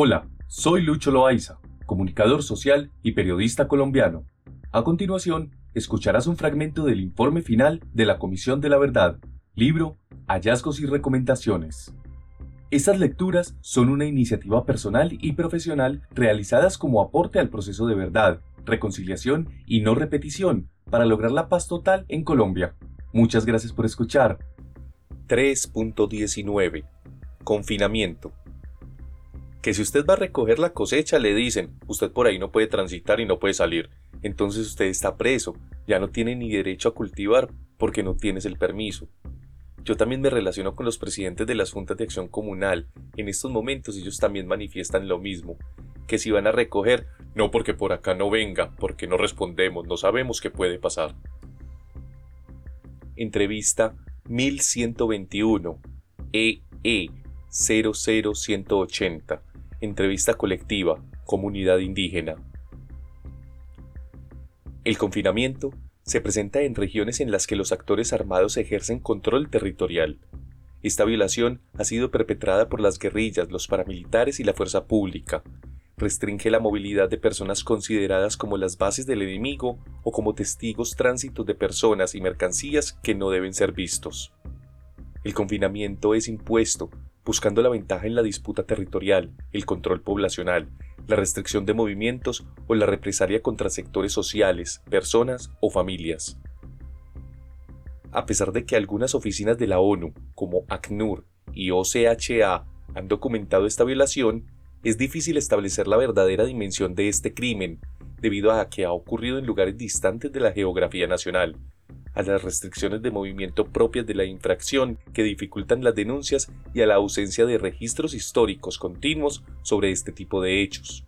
Hola, soy Lucho Loaiza, comunicador social y periodista colombiano. A continuación, escucharás un fragmento del informe final de la Comisión de la Verdad, libro Hallazgos y Recomendaciones. Estas lecturas son una iniciativa personal y profesional realizadas como aporte al proceso de verdad, reconciliación y no repetición para lograr la paz total en Colombia. Muchas gracias por escuchar. 3.19 Confinamiento que si usted va a recoger la cosecha le dicen, usted por ahí no puede transitar y no puede salir, entonces usted está preso, ya no tiene ni derecho a cultivar porque no tienes el permiso. Yo también me relaciono con los presidentes de las juntas de acción comunal. En estos momentos ellos también manifiestan lo mismo, que si van a recoger, no porque por acá no venga, porque no respondemos, no sabemos qué puede pasar. Entrevista 1121 EE 00180 Entrevista colectiva, comunidad indígena. El confinamiento se presenta en regiones en las que los actores armados ejercen control territorial. Esta violación ha sido perpetrada por las guerrillas, los paramilitares y la fuerza pública. Restringe la movilidad de personas consideradas como las bases del enemigo o como testigos tránsitos de personas y mercancías que no deben ser vistos. El confinamiento es impuesto buscando la ventaja en la disputa territorial, el control poblacional, la restricción de movimientos o la represalia contra sectores sociales, personas o familias. A pesar de que algunas oficinas de la ONU, como ACNUR y OCHA, han documentado esta violación, es difícil establecer la verdadera dimensión de este crimen, debido a que ha ocurrido en lugares distantes de la geografía nacional, a las restricciones de movimiento propias de la infracción que dificultan las denuncias y a la ausencia de registros históricos continuos sobre este tipo de hechos.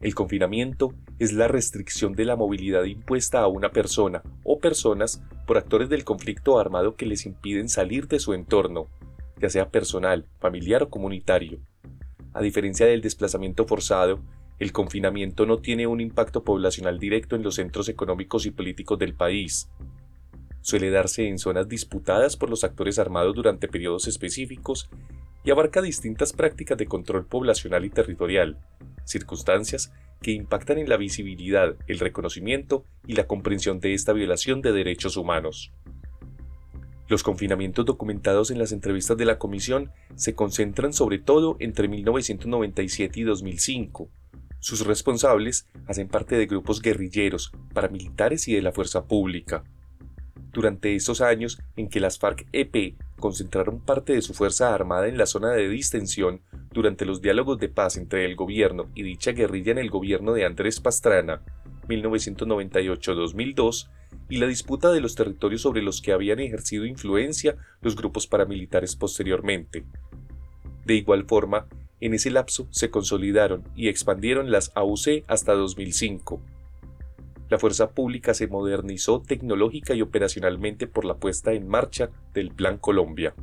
El confinamiento es la restricción de la movilidad impuesta a una persona o personas por actores del conflicto armado que les impiden salir de su entorno, ya sea personal, familiar o comunitario. A diferencia del desplazamiento forzado, el confinamiento no tiene un impacto poblacional directo en los centros económicos y políticos del país. Suele darse en zonas disputadas por los actores armados durante periodos específicos y abarca distintas prácticas de control poblacional y territorial, circunstancias que impactan en la visibilidad, el reconocimiento y la comprensión de esta violación de derechos humanos. Los confinamientos documentados en las entrevistas de la Comisión se concentran sobre todo entre 1997 y 2005, sus responsables hacen parte de grupos guerrilleros, paramilitares y de la fuerza pública. Durante estos años en que las FARC-EP concentraron parte de su fuerza armada en la zona de distensión durante los diálogos de paz entre el gobierno y dicha guerrilla en el gobierno de Andrés Pastrana, 1998-2002, y la disputa de los territorios sobre los que habían ejercido influencia los grupos paramilitares posteriormente. De igual forma, en ese lapso se consolidaron y expandieron las AUC hasta 2005. La fuerza pública se modernizó tecnológica y operacionalmente por la puesta en marcha del Plan Colombia.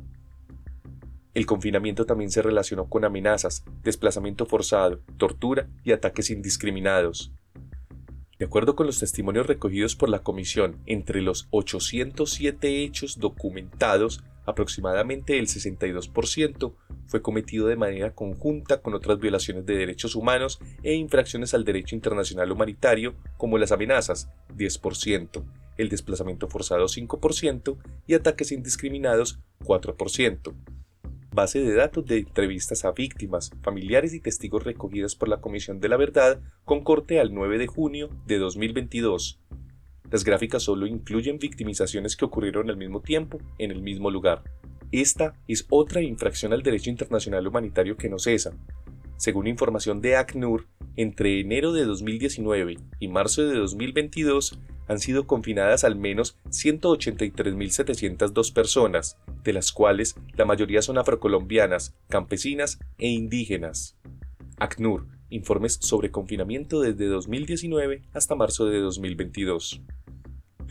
El confinamiento también se relacionó con amenazas, desplazamiento forzado, tortura y ataques indiscriminados. De acuerdo con los testimonios recogidos por la Comisión, entre los 807 hechos documentados, aproximadamente el 62% fue cometido de manera conjunta con otras violaciones de derechos humanos e infracciones al derecho internacional humanitario como las amenazas 10%, el desplazamiento forzado 5% y ataques indiscriminados 4%. Base de datos de entrevistas a víctimas, familiares y testigos recogidas por la Comisión de la Verdad con corte al 9 de junio de 2022. Las gráficas solo incluyen victimizaciones que ocurrieron al mismo tiempo en el mismo lugar. Esta es otra infracción al derecho internacional humanitario que no cesa. Según información de ACNUR, entre enero de 2019 y marzo de 2022 han sido confinadas al menos 183.702 personas, de las cuales la mayoría son afrocolombianas, campesinas e indígenas. ACNUR, informes sobre confinamiento desde 2019 hasta marzo de 2022.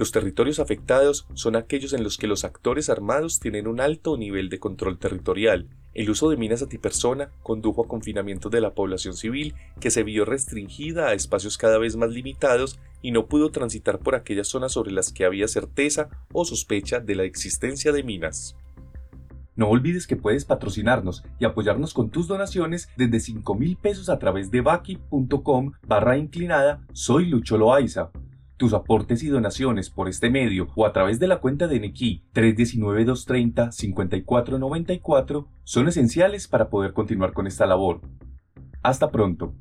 Los territorios afectados son aquellos en los que los actores armados tienen un alto nivel de control territorial. El uso de minas antipersona condujo a confinamiento de la población civil que se vio restringida a espacios cada vez más limitados y no pudo transitar por aquellas zonas sobre las que había certeza o sospecha de la existencia de minas. No olvides que puedes patrocinarnos y apoyarnos con tus donaciones desde 5 mil pesos a través de baki.com barra inclinada Soy Lucho Loaiza. Tus aportes y donaciones por este medio o a través de la cuenta de Nequi 319-230-5494 son esenciales para poder continuar con esta labor. Hasta pronto.